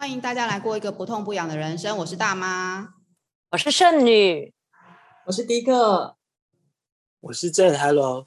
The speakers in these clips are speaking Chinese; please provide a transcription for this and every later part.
欢迎大家来过一个不痛不痒的人生。我是大妈，我是剩女，我是迪克，我是 J。Hello，Hello，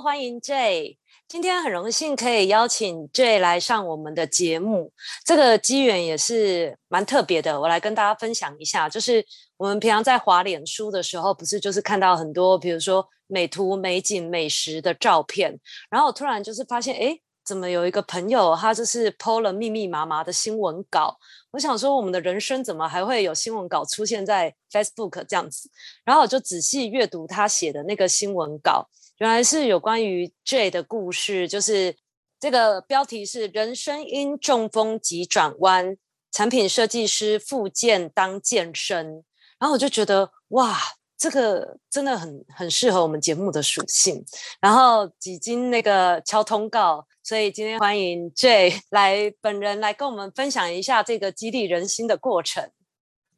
欢迎 J。今天很荣幸可以邀请 J 来上我们的节目，这个机缘也是蛮特别的。我来跟大家分享一下，就是我们平常在滑脸书的时候，不是就是看到很多，比如说美图、美景、美食的照片，然后我突然就是发现，哎。怎么有一个朋友，他就是 PO 了密密麻麻的新闻稿？我想说，我们的人生怎么还会有新闻稿出现在 Facebook 这样子？然后我就仔细阅读他写的那个新闻稿，原来是有关于 J 的故事，就是这个标题是“人生因中风急转弯，产品设计师复健当健身”。然后我就觉得，哇！这个真的很很适合我们节目的属性，然后几经那个敲通告，所以今天欢迎 J 来本人来跟我们分享一下这个激励人心的过程。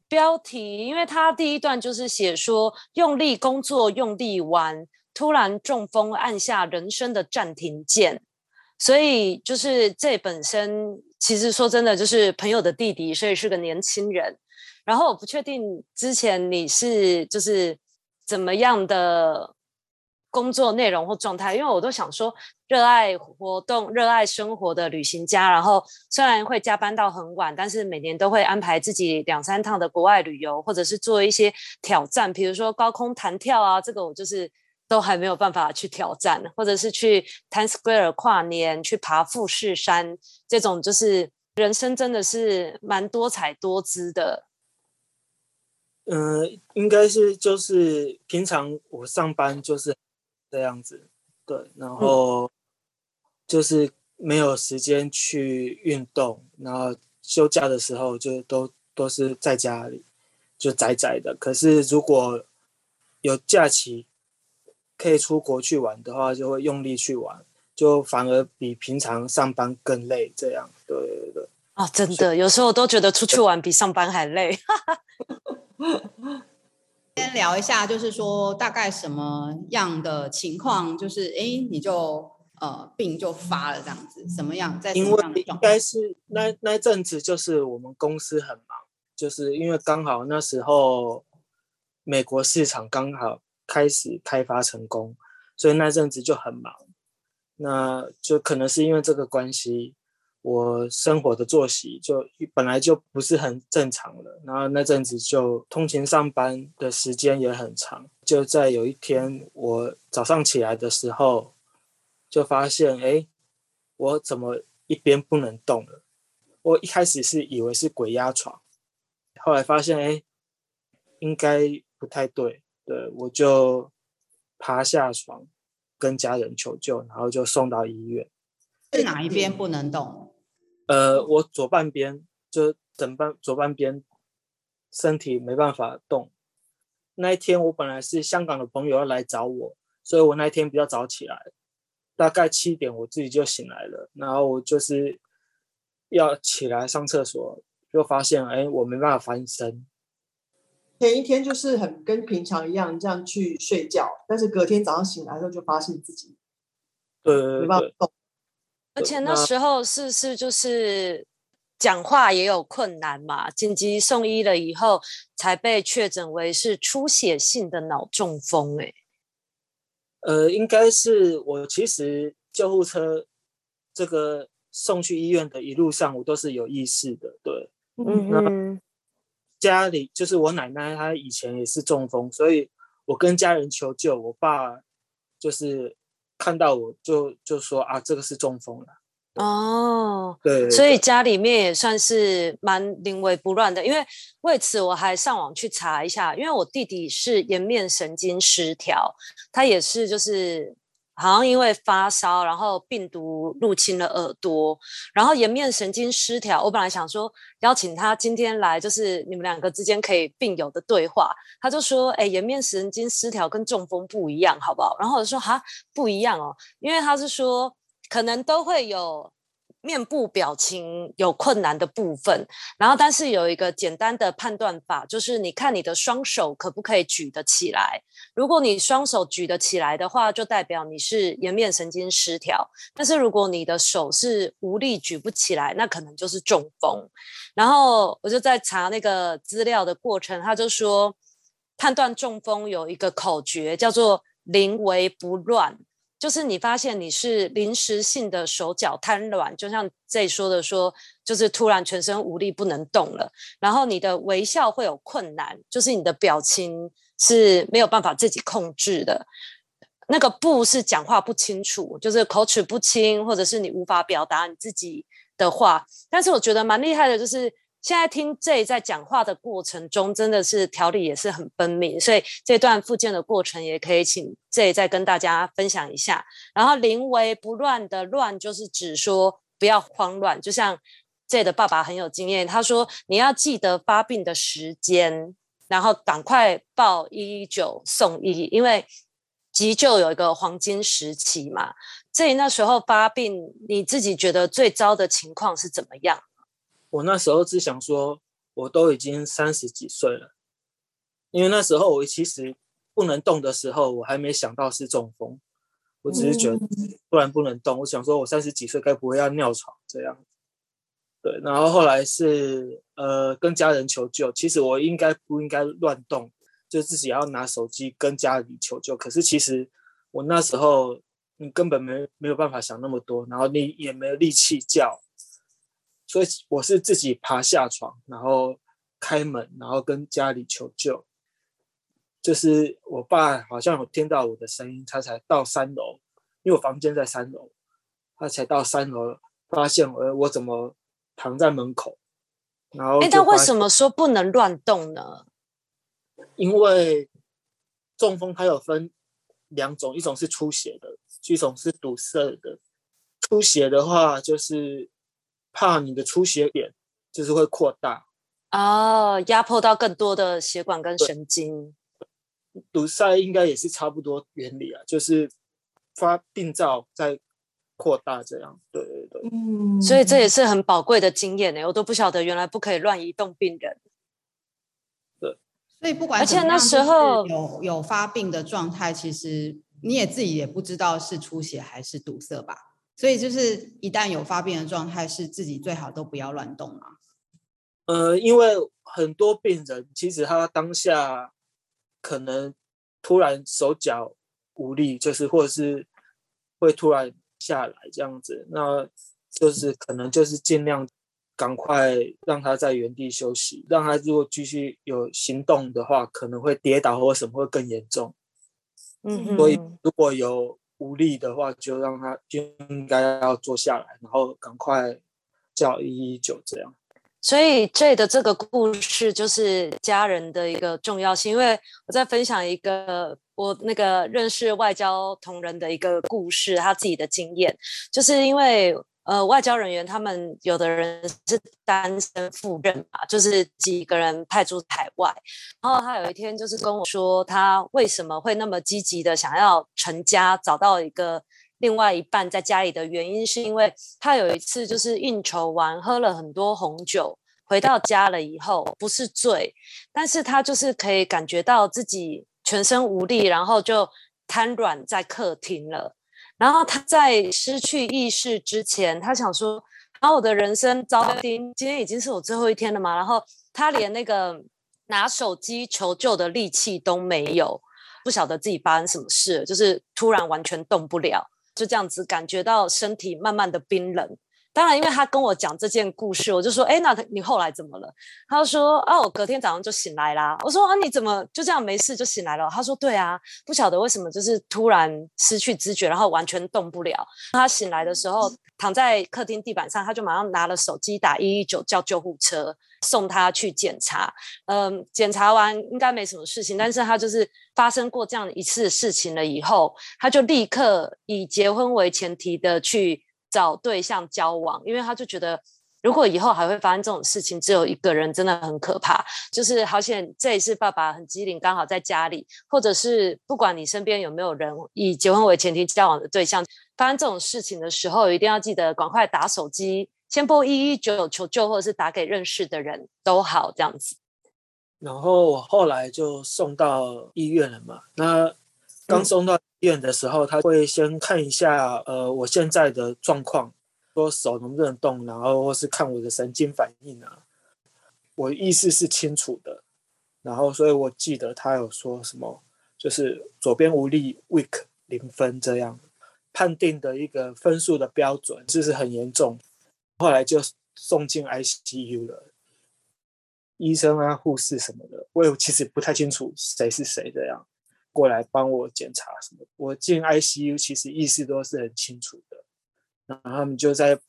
标题，因为他第一段就是写说用力工作用力玩，突然中风按下人生的暂停键，所以就是这本身其实说真的就是朋友的弟弟，所以是个年轻人。然后我不确定之前你是就是怎么样的工作内容或状态，因为我都想说热爱活动、热爱生活的旅行家，然后虽然会加班到很晚，但是每年都会安排自己两三趟的国外旅游，或者是做一些挑战，比如说高空弹跳啊，这个我就是都还没有办法去挑战，或者是去 Times Square 跨年，去爬富士山，这种就是人生真的是蛮多彩多姿的。嗯、呃，应该是就是平常我上班就是这样子，对，然后就是没有时间去运动，然后休假的时候就都都是在家里就宅宅的。可是如果有假期可以出国去玩的话，就会用力去玩，就反而比平常上班更累。这样，对对对。啊、哦，真的，有时候我都觉得出去玩比上班还累。先聊一下，就是说大概什么样的情况，就是哎，你就呃病就发了这样子，什么样在？因为应该是那那阵子，就是我们公司很忙，就是因为刚好那时候美国市场刚好开始开发成功，所以那阵子就很忙。那就可能是因为这个关系。我生活的作息就本来就不是很正常了，然后那阵子就通勤上班的时间也很长。就在有一天，我早上起来的时候，就发现，哎，我怎么一边不能动了？我一开始是以为是鬼压床，后来发现，哎，应该不太对，对，我就爬下床跟家人求救，然后就送到医院。是哪一边不能动？呃，我左半边就整半左半边身体没办法动。那一天我本来是香港的朋友要来找我，所以我那一天比较早起来，大概七点我自己就醒来了。然后我就是要起来上厕所，就发现哎，我没办法翻身。前一天就是很跟平常一样这样去睡觉，但是隔天早上醒来的时候就发现自己对对对，没办法动。而且那时候是是就是讲话也有困难嘛，紧急送医了以后才被确诊为是出血性的脑中风。哎，呃，应该是我其实救护车这个送去医院的一路上，我都是有意识的。对，嗯，那家里就是我奶奶，她以前也是中风，所以我跟家人求救，我爸就是。看到我就就说啊，这个是中风了。哦，对，对，所以家里面也算是蛮临危不乱的。因为为此我还上网去查一下，因为我弟弟是颜面神经失调，他也是就是。好像因为发烧，然后病毒入侵了耳朵，然后颜面神经失调。我本来想说邀请他今天来，就是你们两个之间可以病友的对话。他就说：“哎，颜面神经失调跟中风不一样，好不好？”然后我就说：“哈，不一样哦，因为他是说可能都会有面部表情有困难的部分，然后但是有一个简单的判断法，就是你看你的双手可不可以举得起来。如果你双手举得起来的话，就代表你是颜面神经失调。但是如果你的手是无力举不起来，那可能就是中风。然后我就在查那个资料的过程，他就说判断中风有一个口诀叫做“临危不乱”。就是你发现你是临时性的手脚瘫软，就像这说的说，就是突然全身无力不能动了，然后你的微笑会有困难，就是你的表情是没有办法自己控制的。那个不是讲话不清楚，就是口齿不清，或者是你无法表达你自己的话。但是我觉得蛮厉害的，就是。现在听 J 在讲话的过程中，真的是条理也是很分明，所以这段复健的过程也可以请 J 再跟大家分享一下。然后临危不乱的乱，就是指说不要慌乱。就像 J 的爸爸很有经验，他说你要记得发病的时间，然后赶快报一一九送医，因为急救有一个黄金时期嘛。J 那时候发病，你自己觉得最糟的情况是怎么样？我那时候只想说，我都已经三十几岁了，因为那时候我其实不能动的时候，我还没想到是中风，我只是觉得突然不能动，我想说我三十几岁该不会要尿床这样。对，然后后来是呃跟家人求救，其实我应该不应该乱动，就自己要拿手机跟家里求救。可是其实我那时候你根本没没有办法想那么多，然后你也没有力气叫。所以我是自己爬下床，然后开门，然后跟家里求救。就是我爸好像有听到我的声音，他才到三楼，因为我房间在三楼，他才到三楼发现我，我怎么躺在门口。然后，哎，但为什么说不能乱动呢？因为中风它有分两种，一种是出血的，一种是堵塞的。出血的话就是。怕你的出血点就是会扩大哦，压迫到更多的血管跟神经。堵塞应该也是差不多原理啊，就是发病灶在扩大这样。对对对，嗯，所以这也是很宝贵的经验呢，我都不晓得原来不可以乱移动病人。对，所以不管而且那时候有有发病的状态，其实你也自己也不知道是出血还是堵塞吧。所以就是一旦有发病的状态，是自己最好都不要乱动啊。呃，因为很多病人其实他当下可能突然手脚无力，就是或者是会突然下来这样子，那就是可能就是尽量赶快让他在原地休息，让他如果继续有行动的话，可能会跌倒或什么会更严重。嗯哼，所以如果有。无力的话，就让他应该要坐下来，然后赶快叫一一九这样。所以 J 的这个故事就是家人的一个重要性，因为我在分享一个我那个认识外交同仁的一个故事，他自己的经验，就是因为。呃，外交人员他们有的人是单身赴任嘛，就是几个人派驻海外。然后他有一天就是跟我说，他为什么会那么积极的想要成家，找到一个另外一半在家里的原因，是因为他有一次就是应酬完喝了很多红酒，回到家了以后不是醉，但是他就是可以感觉到自己全身无力，然后就瘫软在客厅了。然后他在失去意识之前，他想说：“然后我的人生糟心，今天已经是我最后一天了嘛。”然后他连那个拿手机求救的力气都没有，不晓得自己发生什么事，就是突然完全动不了，就这样子感觉到身体慢慢的冰冷。当然，因为他跟我讲这件故事，我就说：“哎，那你后来怎么了？”他就说：“啊，我隔天早上就醒来啦。”我说：“啊，你怎么就这样没事就醒来了？”他说：“对啊，不晓得为什么，就是突然失去知觉，然后完全动不了。他醒来的时候躺在客厅地板上，他就马上拿了手机打一一九叫救护车送他去检查。嗯，检查完应该没什么事情，但是他就是发生过这样一次事情了以后，他就立刻以结婚为前提的去。”找对象交往，因为他就觉得如果以后还会发生这种事情，只有一个人真的很可怕。就是好险，这一次爸爸很机灵，刚好在家里，或者是不管你身边有没有人以结婚为前提交往的对象，发生这种事情的时候，一定要记得赶快打手机，先拨一一九求救，或者是打给认识的人都好，这样子。然后我后来就送到医院了嘛。那刚送到医院的时候，他会先看一下，呃，我现在的状况。说手能不能动，然后或是看我的神经反应啊，我意识是清楚的，然后所以我记得他有说什么，就是左边无力，weak 零分这样判定的一个分数的标准，就是很严重。后来就送进 ICU 了，医生啊、护士什么的，我也其实不太清楚谁是谁这样过来帮我检查什么。我进 ICU 其实意识都是很清楚的。然后他们就在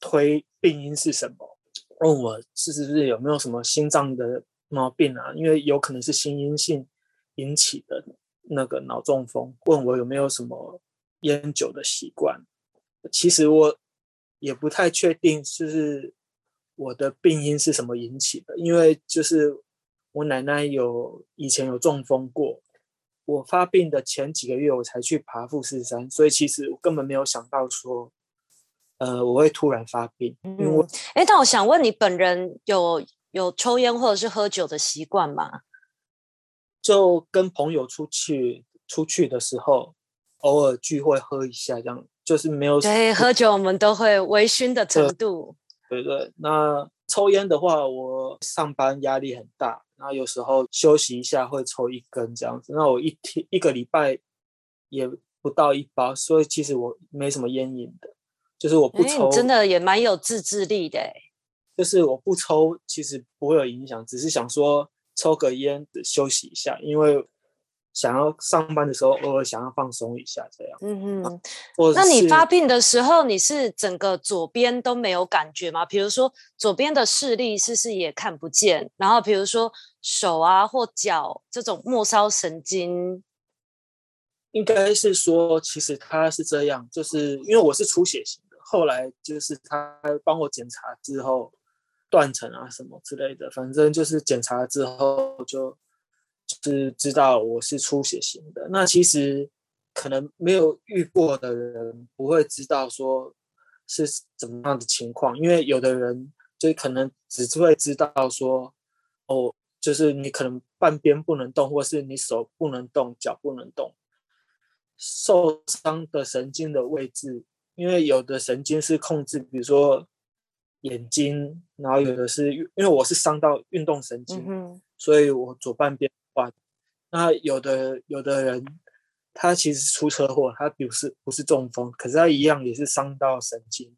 推病因是什么，问我是不是有没有什么心脏的毛病啊？因为有可能是心因性引起的那个脑中风。问我有没有什么烟酒的习惯？其实我也不太确定是不是我的病因是什么引起的，因为就是我奶奶有以前有中风过，我发病的前几个月我才去爬富士山，所以其实我根本没有想到说。呃，我会突然发病，因为哎、嗯，但我想问你，本人有有抽烟或者是喝酒的习惯吗？就跟朋友出去出去的时候，偶尔聚会喝一下，这样就是没有。对，喝酒我们都会微醺的程度。对对，那抽烟的话，我上班压力很大，然后有时候休息一下会抽一根这样子。那我一天一个礼拜也不到一包，所以其实我没什么烟瘾的。就是我不抽，真的也蛮有自制力的。就是我不抽，其实不会有影响，只是想说抽个烟休息一下，因为想要上班的时候偶尔想要放松一下这样。嗯哼，那你发病的时候，你是整个左边都没有感觉吗？比如说左边的视力是不是也看不见？然后比如说手啊或脚这种末梢神经。应该是说，其实他是这样，就是因为我是出血型的，后来就是他帮我检查之后断层啊什么之类的，反正就是检查之后就就是知道我是出血型的。那其实可能没有遇过的人不会知道说是怎么样的情况，因为有的人就可能只会知道说哦，就是你可能半边不能动，或是你手不能动，脚不能动。受伤的神经的位置，因为有的神经是控制，比如说眼睛，然后有的是因为我是伤到运动神经，嗯、所以我左半边那有的有的人，他其实出车祸，他不是不是中风，可是他一样也是伤到神经。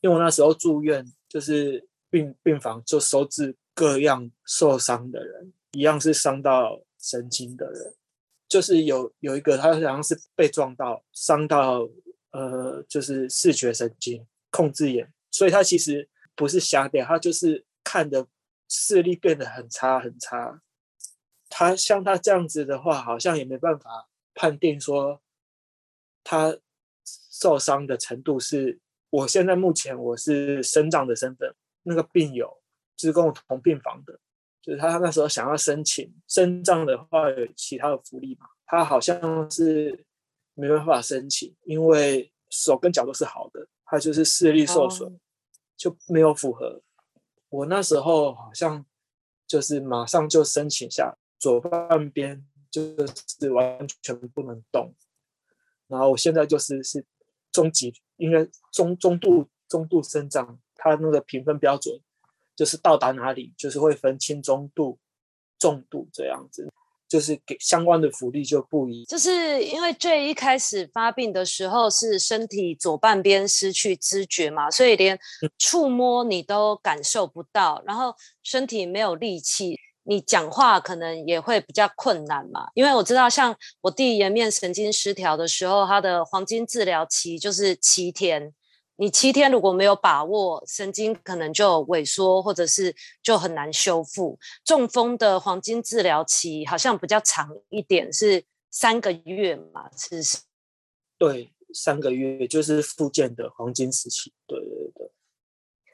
因为我那时候住院，就是病病房就收治各样受伤的人，一样是伤到神经的人。就是有有一个，他好像是被撞到，伤到呃，就是视觉神经控制眼，所以他其实不是瞎掉，他就是看的视力变得很差很差。他像他这样子的话，好像也没办法判定说他受伤的程度是。我现在目前我是身障的身份，那个病友就是跟我同病房的。就是他那时候想要申请身障的话，有其他的福利嘛？他好像是没办法申请，因为手跟脚都是好的，他就是视力受损，oh. 就没有符合。我那时候好像就是马上就申请下，左半边就是完全不能动，然后我现在就是是中级，应该中中度中度生长，他那个评分标准。就是到达哪里，就是会分轻、中度、重度这样子，就是给相关的福利就不一。就是因为最一开始发病的时候是身体左半边失去知觉嘛，所以连触摸你都感受不到，然后身体没有力气，你讲话可能也会比较困难嘛。因为我知道，像我弟颜面神经失调的时候，他的黄金治疗期就是七天。你七天如果没有把握，神经可能就萎缩，或者是就很难修复。中风的黄金治疗期好像比较长一点，是三个月嘛？是是。对，三个月就是复健的黄金时期。对对对。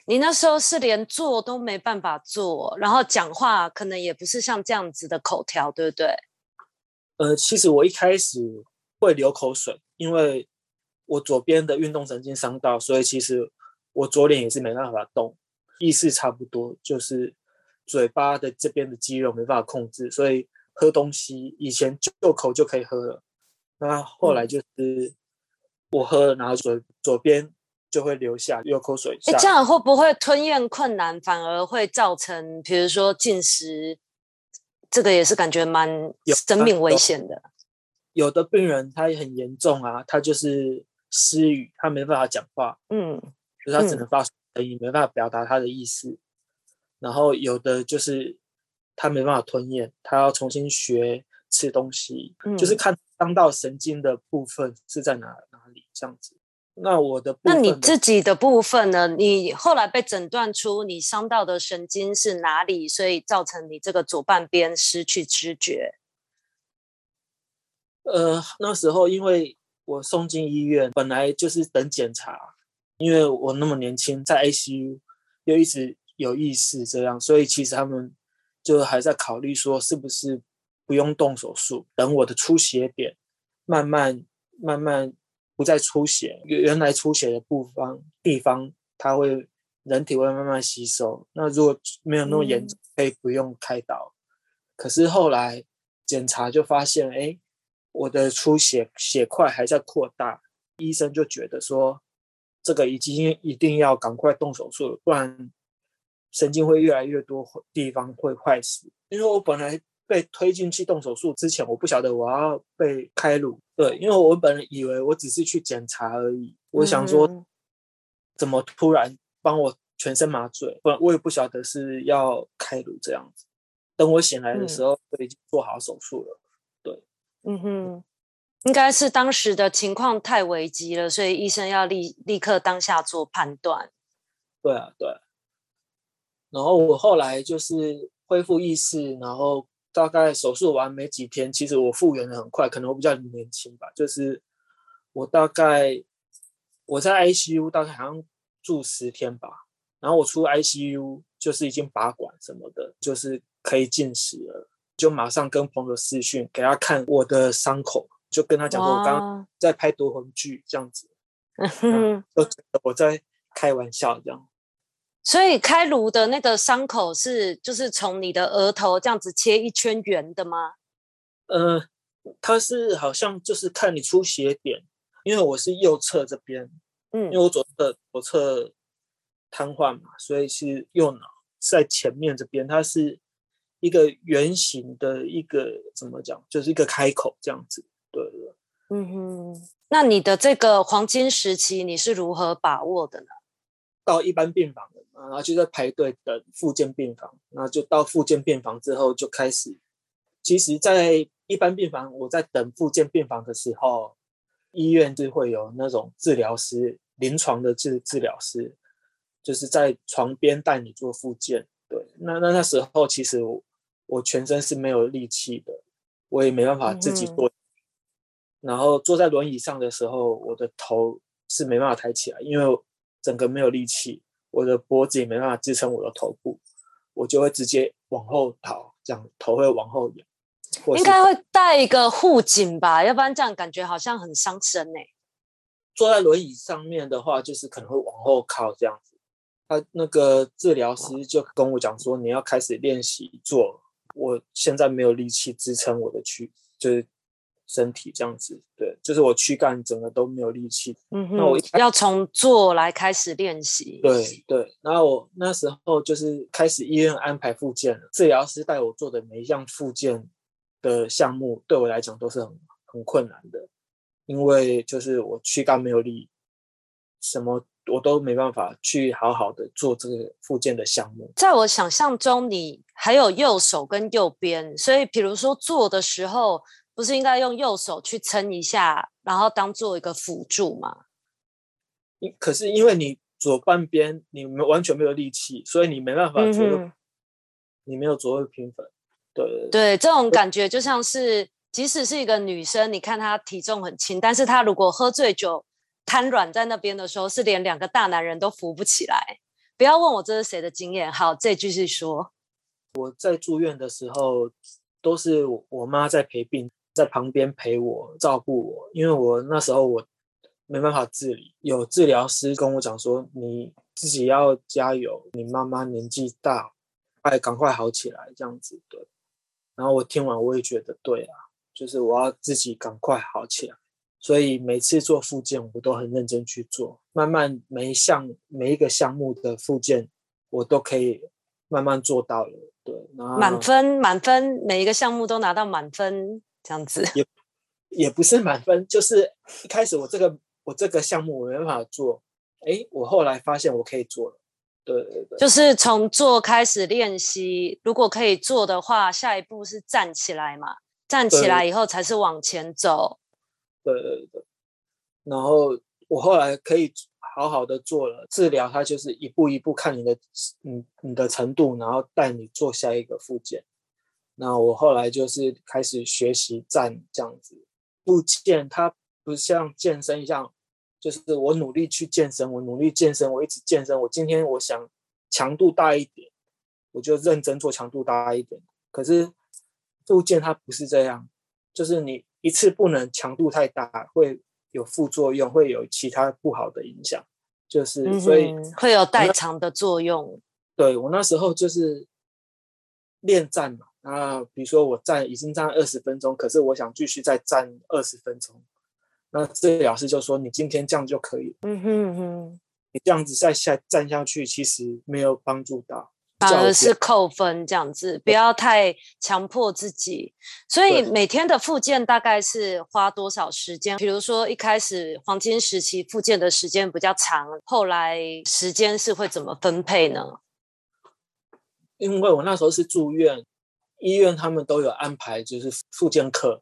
你那时候是连坐都没办法坐，然后讲话可能也不是像这样子的口条，对不对？呃，其实我一开始会流口水，因为我左边的运动神经伤到，所以其实我左脸也是没办法动，意思差不多，就是嘴巴的这边的肌肉没办法控制，所以喝东西以前就口就可以喝了，那后来就是我喝，然后左左边。就会流下流口水。哎，这样会不会吞咽困难，反而会造成，比如说进食，这个也是感觉蛮生命危险的。有，有的病人他也很严重啊，他就是失语，他没办法讲话，嗯，就是他只能发声音，嗯，没办法表达他的意思。然后有的就是他没办法吞咽，他要重新学吃东西，嗯，就是看伤到神经的部分是在哪哪里这样子。那我的，那你自己的部分呢？你后来被诊断出你伤到的神经是哪里，所以造成你这个左半边失去知觉。呃，那时候因为我送进医院，本来就是等检查，因为我那么年轻，在 ICU 又一直有意识，这样，所以其实他们就还在考虑说，是不是不用动手术，等我的出血点慢慢慢慢。不再出血，原来出血的部分地方，它会人体会慢慢吸收。那如果没有那么严重，可以不用开刀。可是后来检查就发现，哎，我的出血血块还在扩大，医生就觉得说，这个已经一定要赶快动手术了，不然神经会越来越多地方会坏死。因为我本来。被推进去动手术之前，我不晓得我要被开颅。对，因为我本来以为我只是去检查而已。我想说，怎么突然帮我全身麻醉？不然我也不晓得是要开颅这样子。等我醒来的时候，我已经做好手术了。对，嗯哼，应该是当时的情况太危急了，所以医生要立立刻当下做判断。对啊，对。然后我后来就是恢复意识，然后。大概手术完没几天，其实我复原的很快，可能我比较年轻吧。就是我大概我在 ICU 大概好像住十天吧，然后我出 ICU 就是已经拔管什么的，就是可以进食了，就马上跟朋友私讯给他看我的伤口，就跟他讲说我刚刚在拍夺魂剧这样子，都觉得我在开玩笑这样。所以开颅的那个伤口是，就是从你的额头这样子切一圈圆的吗？呃，它是好像就是看你出血点，因为我是右侧这边，嗯，因为我左侧左侧瘫痪嘛，所以是右脑在前面这边，它是一个圆形的一个怎么讲，就是一个开口这样子，对了，嗯哼，那你的这个黄金时期你是如何把握的呢？到一般病房。然后就在排队等复健病房，然后就到复健病房之后就开始。其实，在一般病房，我在等复健病房的时候，医院就会有那种治疗师，临床的治治疗师，就是在床边带你做复健。对，那那那时候其实我，我全身是没有力气的，我也没办法自己做。嗯、然后坐在轮椅上的时候，我的头是没办法抬起来，因为整个没有力气。我的脖子也没办法支撑我的头部，我就会直接往后倒，这样头会往后仰。应该会带一个护颈吧，要不然这样感觉好像很伤身呢。坐在轮椅上面的话，就是可能会往后靠这样子。他那个治疗师就跟我讲说，你要开始练习坐。我现在没有力气支撑我的躯，就是。身体这样子，对，就是我躯干整个都没有力气。嗯哼，那我要从做来开始练习。对对，然后我那时候就是开始医院安排复健了，治疗师带我做的每一项复健的项目，对我来讲都是很很困难的，因为就是我躯干没有力，什么我都没办法去好好的做这个复健的项目。在我想象中，你还有右手跟右边，所以比如说做的时候。不是应该用右手去撑一下，然后当做一个辅助吗？可是因为你左半边你完全没有力气，所以你没办法左右，嗯、你没有左右平衡。对对，对，这种感觉就像是，即使是一个女生，你看她体重很轻，但是她如果喝醉酒瘫软在那边的时候，是连两个大男人都扶不起来。不要问我这是谁的经验。好，这继续说。我在住院的时候，都是我妈在陪病，在旁边陪我照顾我，因为我那时候我没办法自理，有治疗师跟我讲说，你自己要加油，你妈妈年纪大，快赶快好起来，这样子对。然后我听完，我也觉得对啊，就是我要自己赶快好起来。所以每次做复健，我都很认真去做，慢慢每一项每一个项目的复健，我都可以慢慢做到了。对，然后满分满分，每一个项目都拿到满分，这样子。也也不是满分，就是一开始我这个我这个项目我没办法做，哎，我后来发现我可以做了。对对对，就是从做开始练习，如果可以做的话，下一步是站起来嘛？站起来以后才是往前走。对对对，然后我后来可以好好的做了治疗，它就是一步一步看你的，你你的程度，然后带你做下一个复健。那我后来就是开始学习站这样子，复健它不像健身一样，就是我努力去健身，我努力健身，我一直健身。我今天我想强度大一点，我就认真做强度大一点。可是复健它不是这样，就是你。一次不能强度太大，会有副作用，会有其他不好的影响，就是、嗯、所以会有代偿的作用。对，我那时候就是练站嘛，啊，比如说我站已经站二十分钟，可是我想继续再站二十分钟，那治疗师就说你今天这样就可以，嗯哼哼，你这样子再下站下去，其实没有帮助到。反而是扣分这样子，不要太强迫自己。所以每天的复健大概是花多少时间？比如说一开始黄金时期复健的时间比较长，后来时间是会怎么分配呢？因为我那时候是住院，医院他们都有安排，就是复健课，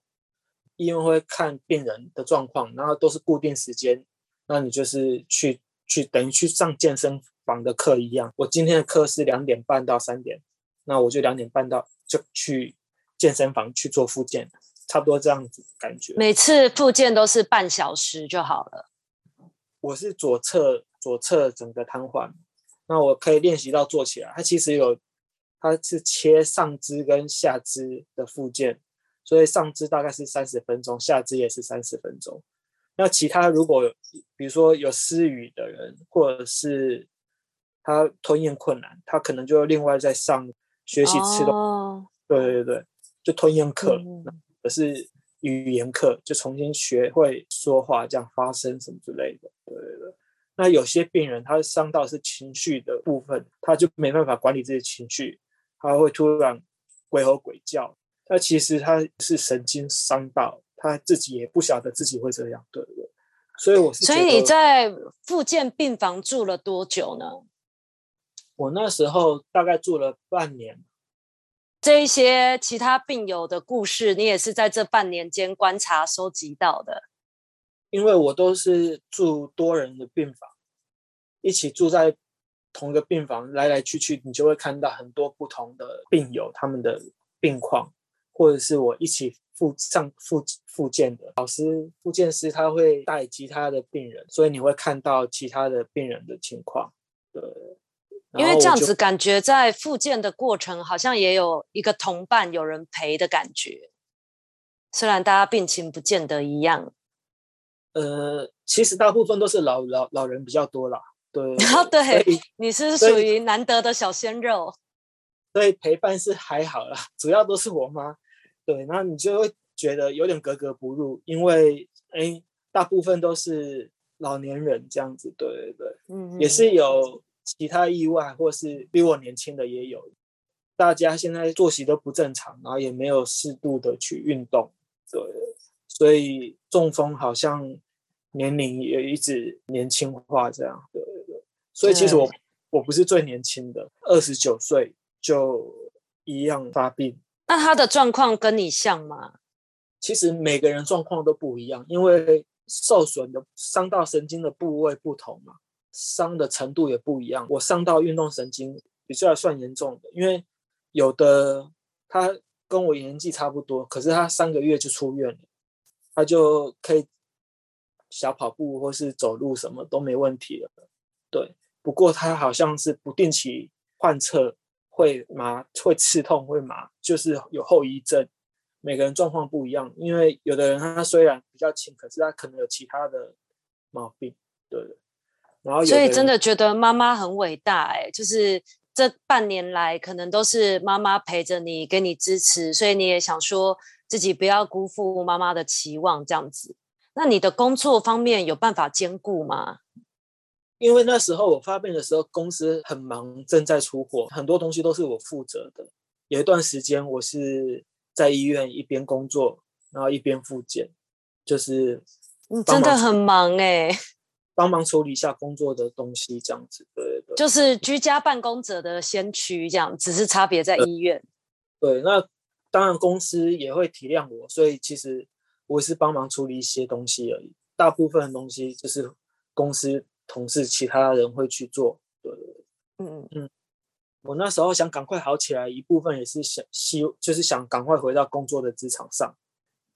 医院会看病人的状况，然后都是固定时间，那你就是去去等于去上健身房的课一样，我今天的课是两点半到三点，那我就两点半到就去健身房去做复健，差不多这样子感觉。每次复健都是半小时就好了。我是左侧左侧整个瘫痪，那我可以练习到坐起来。它其实有，它是切上肢跟下肢的附件，所以上肢大概是三十分钟，下肢也是三十分钟。那其他如果比如说有失语的人，或者是他吞咽困难，他可能就另外再上学习吃的。Oh. 对对对，就吞咽课，可、嗯、是语言课，就重新学会说话，这样发声什么之类的。对对对。那有些病人他伤到是情绪的部分，他就没办法管理自己情绪，他会突然鬼吼鬼叫。那其实他是神经伤到。他自己也不晓得自己会这样，对不对？所以我是。所以你在复健病房住了多久呢？我那时候大概住了半年。这一些其他病友的故事，你也是在这半年间观察收集到的。因为我都是住多人的病房，一起住在同一个病房，来来去去，你就会看到很多不同的病友他们的病况，或者是我一起。复上复复健的老师、复健师，他会带其他的病人，所以你会看到其他的病人的情况。对，因为这样子感觉在复健的过程，好像也有一个同伴、有人陪的感觉。虽然大家病情不见得一样，呃，其实大部分都是老老老人比较多啦。对，然后对，你是属于难得的小鲜肉，所以陪伴是还好啦，主要都是我妈。对，那你就会觉得有点格格不入，因为哎，大部分都是老年人这样子，对对对，嗯，也是有其他意外，或是比我年轻的也有。大家现在作息都不正常，然后也没有适度的去运动，对，所以中风好像年龄也一直年轻化这样，对。所以其实我我不是最年轻的，二十九岁就一样发病。那他的状况跟你像吗？其实每个人状况都不一样，因为受损的伤到神经的部位不同嘛，伤的程度也不一样。我伤到运动神经比较算严重的，因为有的他跟我年纪差不多，可是他三个月就出院了，他就可以小跑步或是走路什么都没问题了。对，不过他好像是不定期换侧会麻，会刺痛，会麻，就是有后遗症。每个人状况不一样，因为有的人他虽然比较轻，可是他可能有其他的毛病，对。然后所以真的觉得妈妈很伟大，哎，就是这半年来可能都是妈妈陪着你，给你支持，所以你也想说自己不要辜负妈妈的期望，这样子。那你的工作方面有办法兼顾吗？因为那时候我发病的时候，公司很忙，正在出货，很多东西都是我负责的。有一段时间，我是在医院一边工作，然后一边复健，就是你真的很忙哎，帮忙处理一下工作的东西，这样子，对对对，就是居家办公者的先驱，这样，只是差别在医院。对，对，那当然公司也会体谅我，所以其实我是帮忙处理一些东西而已，大部分的东西就是公司。同事其他人会去做，对对对，嗯嗯，我那时候想赶快好起来，一部分也是想希，就是想赶快回到工作的职场上。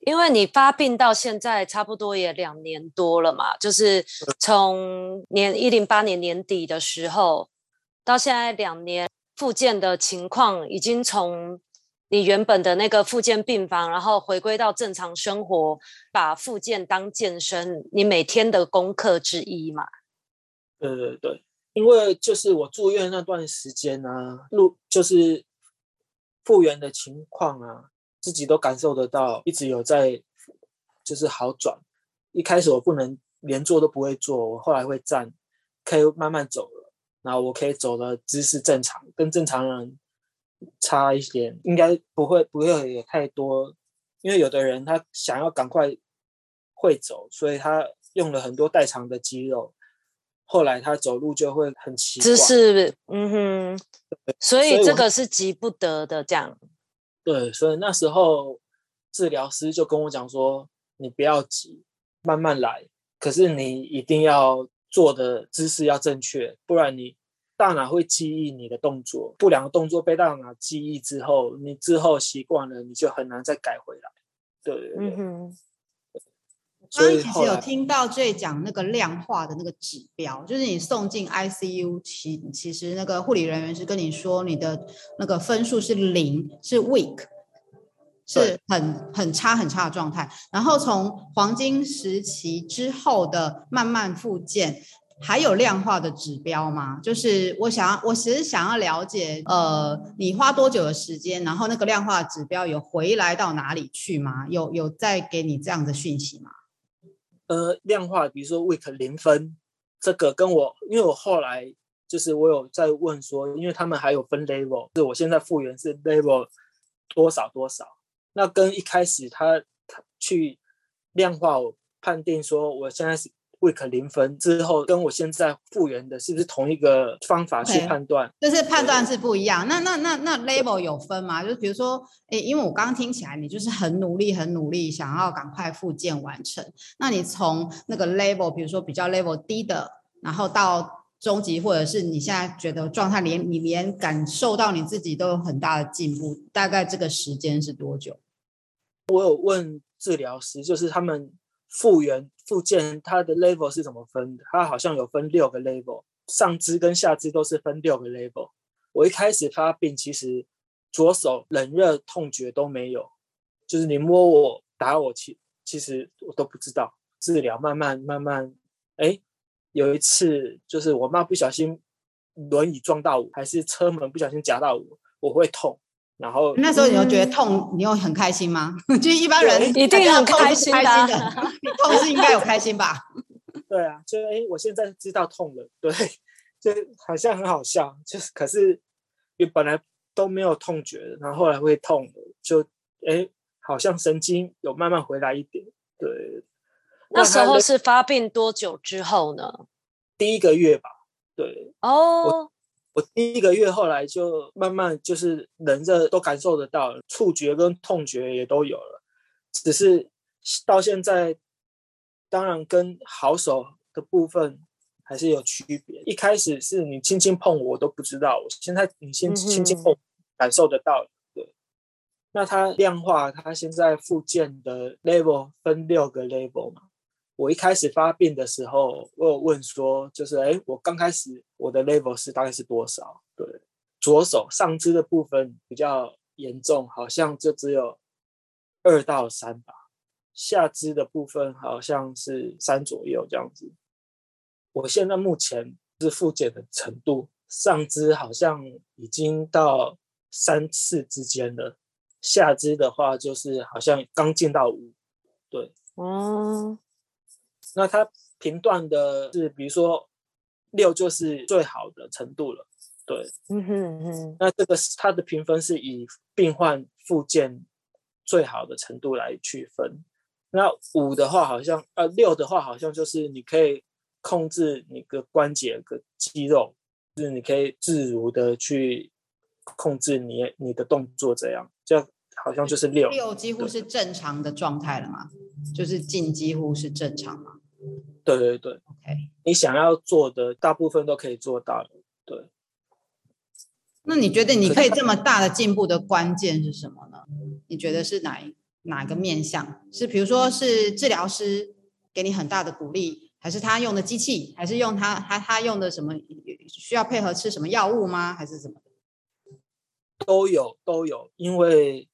因为你发病到现在差不多也两年多了嘛，就是从年一零八年年底的时候到现在两年，复健的情况已经从你原本的那个复健病房，然后回归到正常生活，把复健当健身，你每天的功课之一嘛。对对对，因为就是我住院那段时间啊，路就是复原的情况啊，自己都感受得到，一直有在就是好转。一开始我不能连坐都不会坐，我后来会站，可以慢慢走了，然后我可以走的姿势正常，跟正常人差一点，应该不会不会有太多，因为有的人他想要赶快会走，所以他用了很多代偿的肌肉。后来他走路就会很奇怪，姿势，嗯哼，所以这个是急不得的，这样。对，所以那时候治疗师就跟我讲说：“你不要急，慢慢来。可是你一定要做的姿势要正确，不然你大脑会记忆你的动作，不良的动作被大脑记忆之后，你之后习惯了，你就很难再改回来。”对，对，对，嗯哼。刚刚其实有听到最讲那个量化的那个指标，就是你送进 ICU，其其实那个护理人员是跟你说你的那个分数是零，是 weak，是很很差很差的状态。然后从黄金时期之后的慢慢复健，还有量化的指标吗？就是我想要，我其实想要了解，呃，你花多久的时间，然后那个量化指标有回来到哪里去吗？有有再给你这样的讯息吗？呃，量化，比如说 week 零分，这个跟我，因为我后来就是我有在问说，因为他们还有分 level，就我现在复原是 level 多少多少，那跟一开始他他去量化我判定说我现在是。Week 零分之后，跟我现在复原的是不是同一个方法去判断？就是判断是不一样。那那那那 label 有分吗？就是比如说，诶，因为我刚刚听起来你就是很努力、很努力，想要赶快复健完成。那你从那个 label，比如说比较 level 低的，然后到中级，或者是你现在觉得状态连你连感受到你自己都有很大的进步，大概这个时间是多久？我有问治疗师，就是他们。复原复健，它的 level 是怎么分的？它好像有分六个 level，上肢跟下肢都是分六个 level。我一开始发病，其实左手冷热痛觉都没有，就是你摸我打我，其其实我都不知道。治疗慢慢慢慢，哎，有一次就是我妈不小心轮椅撞到我，还是车门不小心夹到我，我会痛。然后那时候你又觉得痛，嗯、你又很开心吗？就一般人一定很开心的，开心的你痛是应该有开心吧？对啊，就哎，我现在知道痛了，对，就好像很好笑，就是可是你本来都没有痛觉，然后后来会痛，就哎，好像神经有慢慢回来一点。对，那时候是发病多久之后呢？第一个月吧。对哦。我第一个月后来就慢慢就是冷热都感受得到，触觉跟痛觉也都有了，只是到现在，当然跟好手的部分还是有区别。一开始是你轻轻碰我都不知道，我现在你先轻轻碰感受得到。对，那它量化，它现在附件的 level 分六个 level 嘛，我一开始发病的时候，我有问说，就是哎，我刚开始我的 level 是大概是多少？对，左手上肢的部分比较严重，好像就只有二到三吧。下肢的部分好像是三左右这样子。我现在目前是复检的程度，上肢好像已经到三四之间了，下肢的话就是好像刚进到五。对，哦。那它评断的是，比如说六就是最好的程度了，对，嗯哼哼。那这个它的评分是以病患复健最好的程度来区分。那五的话，好像呃六的话，好像就是你可以控制你的关节的肌肉，就是你可以自如的去控制你你的动作，这样，就好像就是六。六几乎是正常的状态了嘛？就是近几乎是正常嘛？对对对，OK，你想要做的大部分都可以做到。对，那你觉得你可以这么大的进步的关键是什么呢？你觉得是哪哪个面向？是比如说是治疗师给你很大的鼓励，还是他用的机器，还是用他他他用的什么需要配合吃什么药物吗？还是什么？都有都有，因为。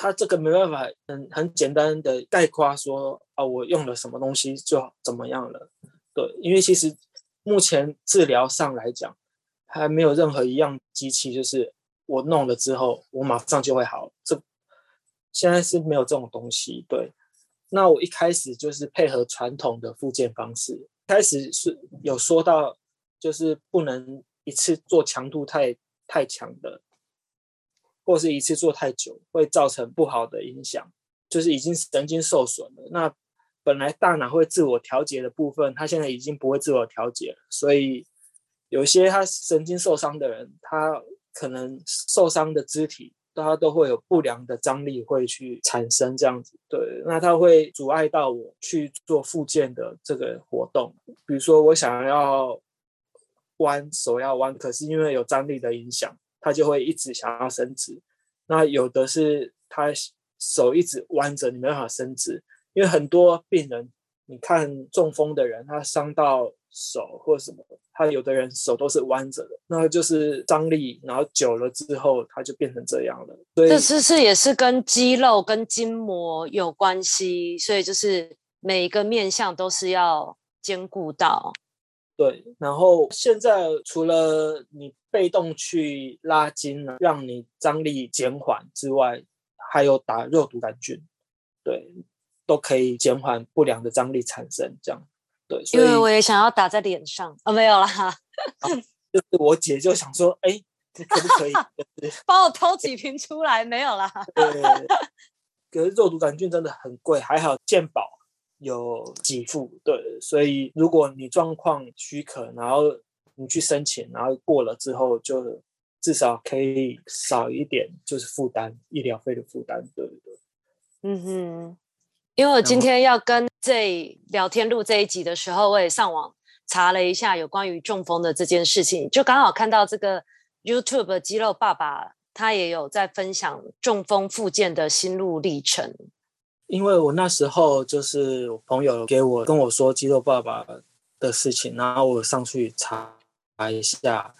他这个没办法很很简单的概括说啊，我用了什么东西就怎么样了，对，因为其实目前治疗上来讲，还没有任何一样机器就是我弄了之后我马上就会好，这现在是没有这种东西。对，那我一开始就是配合传统的复健方式，开始是有说到就是不能一次做强度太太强的。或是一次做太久，会造成不好的影响，就是已经神经受损了。那本来大脑会自我调节的部分，它现在已经不会自我调节了。所以有些他神经受伤的人，他可能受伤的肢体，他都会有不良的张力会去产生这样子。对，那他会阻碍到我去做复健的这个活动。比如说我想要弯手要弯，可是因为有张力的影响。他就会一直想要伸直，那有的是他手一直弯着，你没办法伸直，因为很多病人，你看中风的人，他伤到手或什么，他有的人手都是弯着的，那就是张力，然后久了之后，他就变成这样了。所以这是是也是跟肌肉跟筋膜有关系，所以就是每一个面向都是要兼顾到。对，然后现在除了你被动去拉筋呢，让你张力减缓之外，还有打肉毒杆菌，对，都可以减缓不良的张力产生。这样，对，因为我也想要打在脸上啊，没有啦。就是我姐就想说，哎，可不可以 帮我偷几瓶出来？没有啦。对，可是肉毒杆菌真的很贵，还好健保。有给付，对，所以如果你状况许可，然后你去申请，然后过了之后，就至少可以少一点，就是负担医疗费的负担，对不对？嗯哼，因为我今天要跟这聊天录这一集的时候，我也上网查了一下有关于中风的这件事情，就刚好看到这个 YouTube 肌肉爸爸，他也有在分享中风复健的心路历程。因为我那时候就是我朋友给我跟我说肌肉爸爸的事情，然后我上去查一下，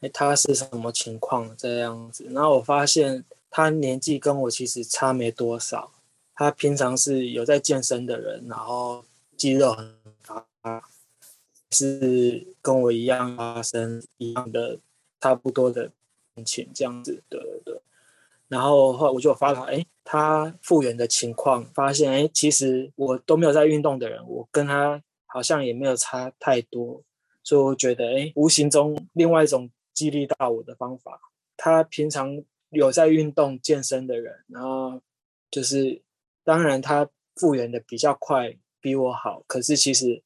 哎，他是什么情况这样子，然后我发现他年纪跟我其实差没多少，他平常是有在健身的人，然后肌肉很发达，是跟我一样发生一样的差不多的事情这样子，对对对。然后后来我就发了，哎，他复原的情况，发现，哎，其实我都没有在运动的人，我跟他好像也没有差太多，所以我觉得，哎，无形中另外一种激励到我的方法，他平常有在运动健身的人，然后就是，当然他复原的比较快，比我好，可是其实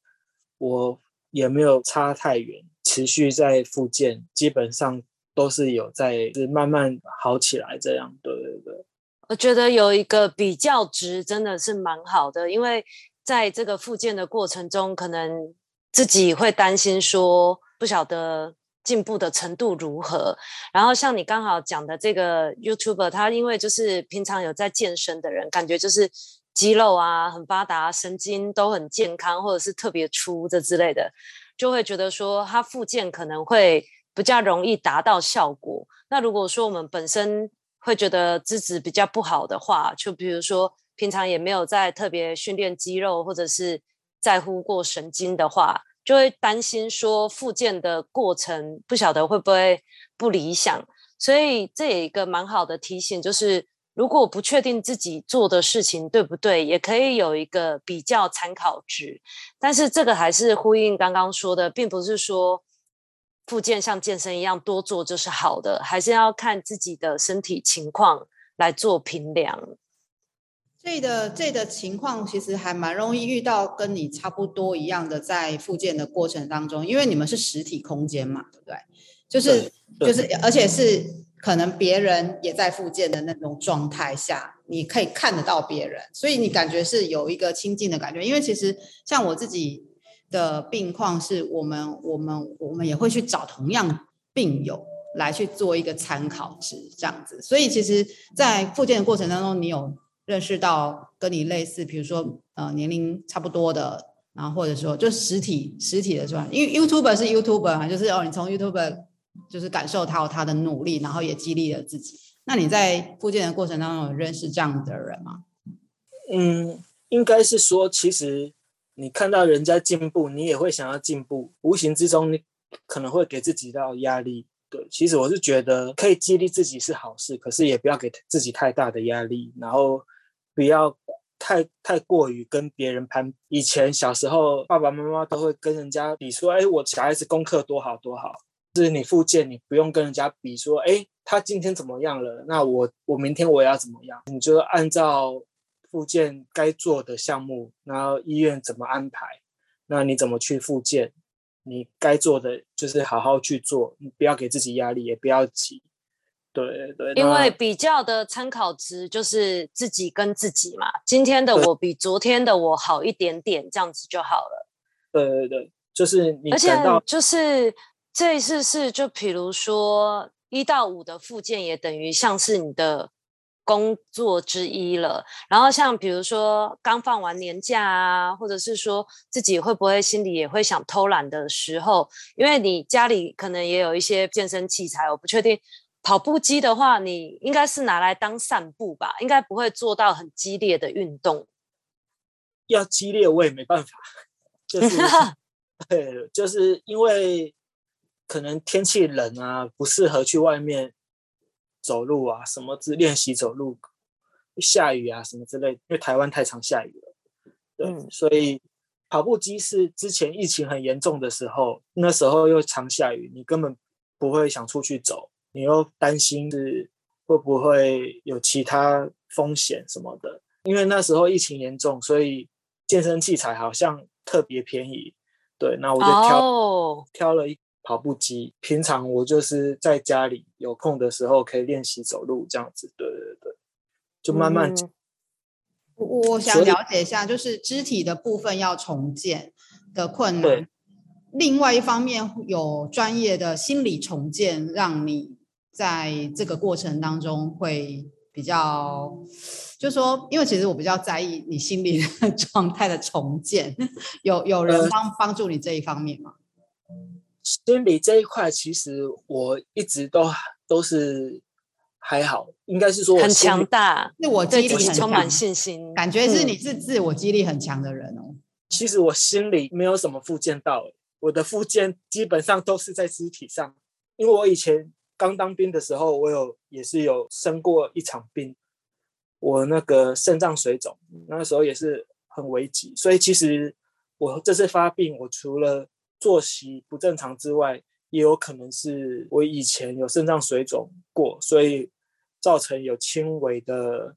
我也没有差太远，持续在复健，基本上。都是有在，慢慢好起来这样，对对对。我觉得有一个比较值真的是蛮好的，因为在这个复健的过程中，可能自己会担心说不晓得进步的程度如何。然后像你刚好讲的这个 YouTuber，他因为就是平常有在健身的人，感觉就是肌肉啊很发达，神经都很健康，或者是特别粗这之类的，就会觉得说他复健可能会比较容易达到效果。那如果说我们本身会觉得资质比较不好的话，就比如说平常也没有在特别训练肌肉，或者是在乎过神经的话，就会担心说复健的过程不晓得会不会不理想。所以这也一个蛮好的提醒，就是如果不确定自己做的事情对不对，也可以有一个比较参考值。但是这个还是呼应刚刚说的，并不是说。复健像健身一样多做就是好的，还是要看自己的身体情况来做评量。这的这的情况其实还蛮容易遇到跟你差不多一样的，在复健的过程当中，因为你们是实体空间嘛，对不对？就是就是，而且是可能别人也在复健的那种状态下，你可以看得到别人，所以你感觉是有一个亲近的感觉。因为其实像我自己。的病况是我们，我们，我们也会去找同样病友来去做一个参考值，这样子。所以，其实，在复健的过程当中，你有认识到跟你类似，比如说呃年龄差不多的，然后或者说就实体实体的是吧？因为 YouTuber 是 YouTuber 嘛，就是哦，你从 YouTuber 就是感受到他的努力，然后也激励了自己。那你在复健的过程当中有认识这样的人吗？嗯，应该是说，其实。你看到人家进步，你也会想要进步，无形之中你可能会给自己到压力。对，其实我是觉得可以激励自己是好事，可是也不要给自己太大的压力，然后不要太太过于跟别人攀。以前小时候，爸爸妈妈都会跟人家比说：“哎，我小孩子功课多好多好。”就是你复健，你不用跟人家比说：“哎，他今天怎么样了？那我我明天我也要怎么样？”你就按照。复健该做的项目，然后医院怎么安排？那你怎么去复健？你该做的就是好好去做，你不要给自己压力，也不要急。对对，因为比较的参考值就是自己跟自己嘛。今天的我比昨天的我好一点点，这样子就好了。对对对，就是你。而且就是这一次是，就比如说一到五的附件，也等于像是你的。工作之一了，然后像比如说刚放完年假啊，或者是说自己会不会心里也会想偷懒的时候，因为你家里可能也有一些健身器材，我不确定跑步机的话，你应该是拿来当散步吧，应该不会做到很激烈的运动。要激烈我也没办法，就是 对，就是因为可能天气冷啊，不适合去外面。走路啊，什么之练习走路，下雨啊什么之类，因为台湾太常下雨了，对，嗯、所以跑步机是之前疫情很严重的时候，那时候又常下雨，你根本不会想出去走，你又担心是会不会有其他风险什么的，因为那时候疫情严重，所以健身器材好像特别便宜，对，那我就挑、哦、挑了一。跑步机，平常我就是在家里有空的时候可以练习走路这样子，对对对，就慢慢。我、嗯、我想了解一下，就是肢体的部分要重建的困难。另外一方面，有专业的心理重建，让你在这个过程当中会比较，就是说，因为其实我比较在意你心理的 状态的重建，有有人帮帮助你这一方面吗？心理这一块，其实我一直都都是还好，应该是说很强大，是我对自己充满信心，感觉是你是自我激励很强的人哦。其实我心里没有什么复健到，我的复健基本上都是在肢体上，因为我以前刚当兵的时候，我有也是有生过一场病，我那个肾脏水肿，那个时候也是很危急，所以其实我这次发病，我除了作息不正常之外，也有可能是我以前有肾脏水肿过，所以造成有轻微的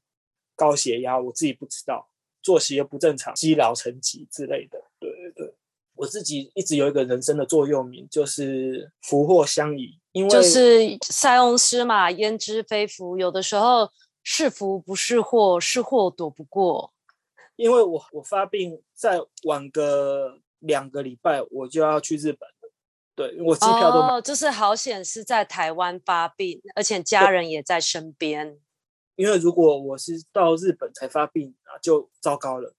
高血压，我自己不知道，作息又不正常，积劳成疾之类的。对对对，我自己一直有一个人生的座右铭，就是福祸相依，因为就是塞翁失马焉知非福，有的时候是福不是祸，是祸躲不过。因为我我发病再晚个。两个礼拜我就要去日本了，对，我机票都买。哦，就是好险是在台湾发病，而且家人也在身边。因为如果我是到日本才发病啊，就糟糕了。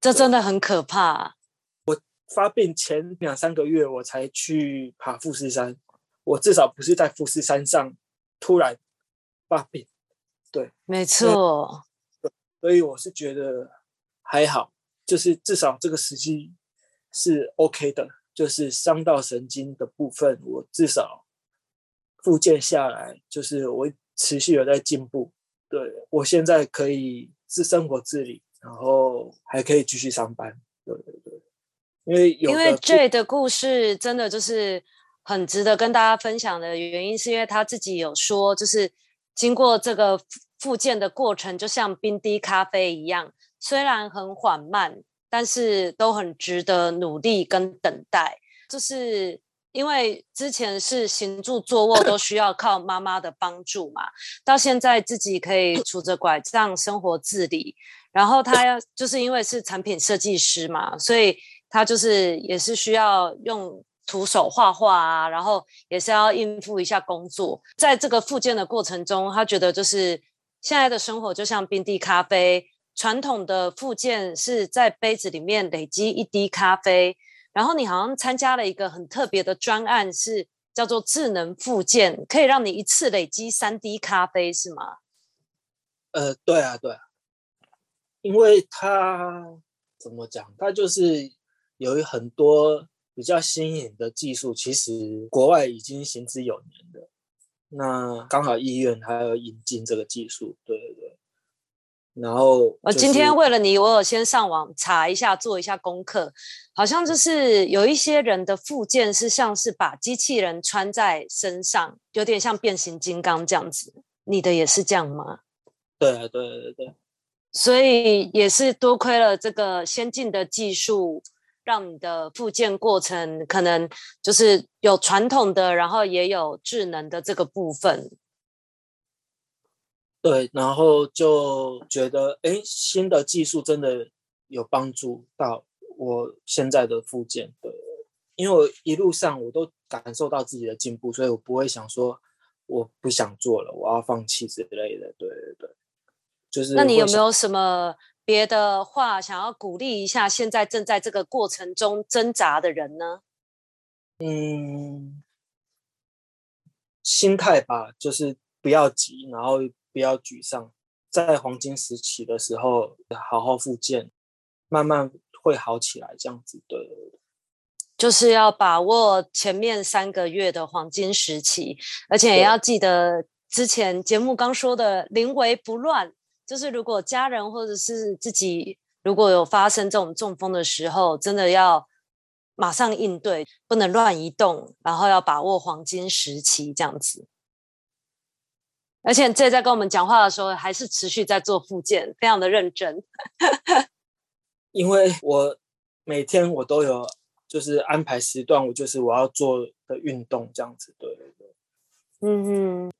这真的很可怕。我发病前两三个月我才去爬富士山，我至少不是在富士山上突然发病。对，没错。所以我是觉得还好，就是至少这个时机是 OK 的，就是伤到神经的部分，我至少复健下来，就是我持续有在进步。对，我现在可以自生活自理，然后还可以继续上班。对对对，因为有因为 J 的故事真的就是很值得跟大家分享的原因，是因为他自己有说，就是经过这个。复健的过程就像冰滴咖啡一样，虽然很缓慢，但是都很值得努力跟等待。就是因为之前是行住坐卧都需要靠妈妈的帮助嘛，到现在自己可以拄着拐杖生活自理。然后他要就是因为是产品设计师嘛，所以他就是也是需要用。徒手画画啊，然后也是要应付一下工作。在这个复健的过程中，他觉得就是。现在的生活就像冰滴咖啡，传统的复健是在杯子里面累积一滴咖啡，然后你好像参加了一个很特别的专案，是叫做智能复健，可以让你一次累积三滴咖啡，是吗？呃，对啊，对啊，因为它怎么讲，它就是有很多比较新颖的技术，其实国外已经行之有年的。那刚好医院还有引进这个技术，对对对。然后我今天为了你，我有先上网查一下，做一下功课。好像就是有一些人的附件是像是把机器人穿在身上，有点像变形金刚这样子。你的也是这样吗？对对对对。所以也是多亏了这个先进的技术。让你的复健过程可能就是有传统的，然后也有智能的这个部分。对，然后就觉得，哎，新的技术真的有帮助到我现在的复健。对，因为我一路上我都感受到自己的进步，所以我不会想说我不想做了，我要放弃之类的。对对对，就是。那你有没有什么？别的话，想要鼓励一下现在正在这个过程中挣扎的人呢？嗯，心态吧，就是不要急，然后不要沮丧，在黄金时期的时候好好复健，慢慢会好起来。这样子，的，就是要把握前面三个月的黄金时期，而且也要记得之前节目刚说的“临危不乱”。就是如果家人或者是自己如果有发生这种中风的时候，真的要马上应对，不能乱移动，然后要把握黄金时期这样子。而且这在跟我们讲话的时候，还是持续在做复健，非常的认真。因为我每天我都有就是安排时段，我就是我要做的运动这样子，对对对，嗯哼。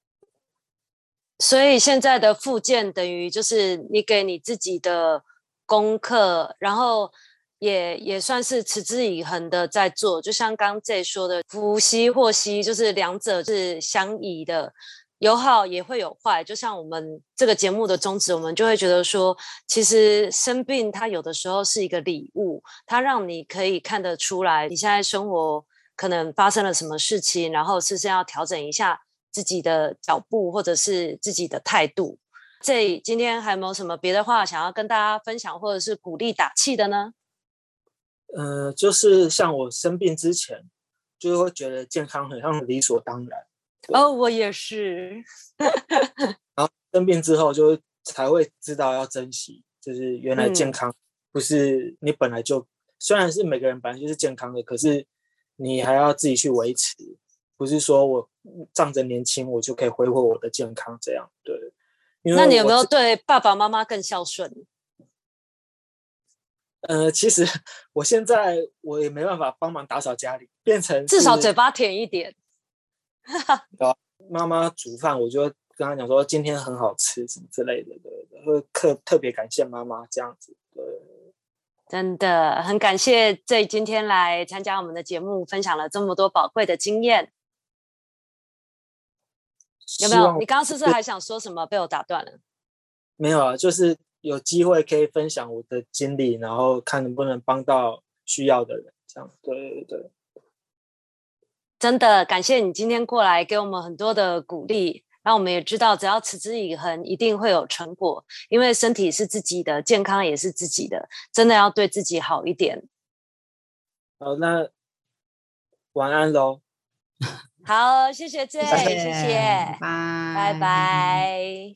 所以现在的复健等于就是你给你自己的功课，然后也也算是持之以恒的在做。就像刚刚 J 说的，福兮祸兮，就是两者是相宜的，有好也会有坏。就像我们这个节目的宗旨，我们就会觉得说，其实生病它有的时候是一个礼物，它让你可以看得出来你现在生活可能发生了什么事情，然后是不是要调整一下。自己的脚步，或者是自己的态度，这今天还有没有什么别的话想要跟大家分享，或者是鼓励打气的呢？呃，就是像我生病之前，就会觉得健康很像理所当然。哦，我也是。然后生病之后，就才会知道要珍惜，就是原来健康不是你本来就，嗯、虽然是每个人本来就是健康的，可是你还要自己去维持。不是说我仗着年轻，我就可以挥霍我的健康，这样对。因为那你有没有对爸爸妈妈更孝顺？呃，其实我现在我也没办法帮忙打扫家里，变成至少嘴巴甜一点。妈妈煮饭，我就跟她讲说今天很好吃什么之类的，对，会特特别感谢妈妈这样子，对。真的很感谢 J 今天来参加我们的节目，分享了这么多宝贵的经验。有没有？你刚刚是不是还想说什么？被我打断了。没有啊，就是有机会可以分享我的经历，然后看能不能帮到需要的人，这样。对对对。真的感谢你今天过来给我们很多的鼓励，让我们也知道，只要持之以恒，一定会有成果。因为身体是自己的，健康也是自己的，真的要对自己好一点。好，那晚安喽。好，谢谢 J，谢谢。拜拜。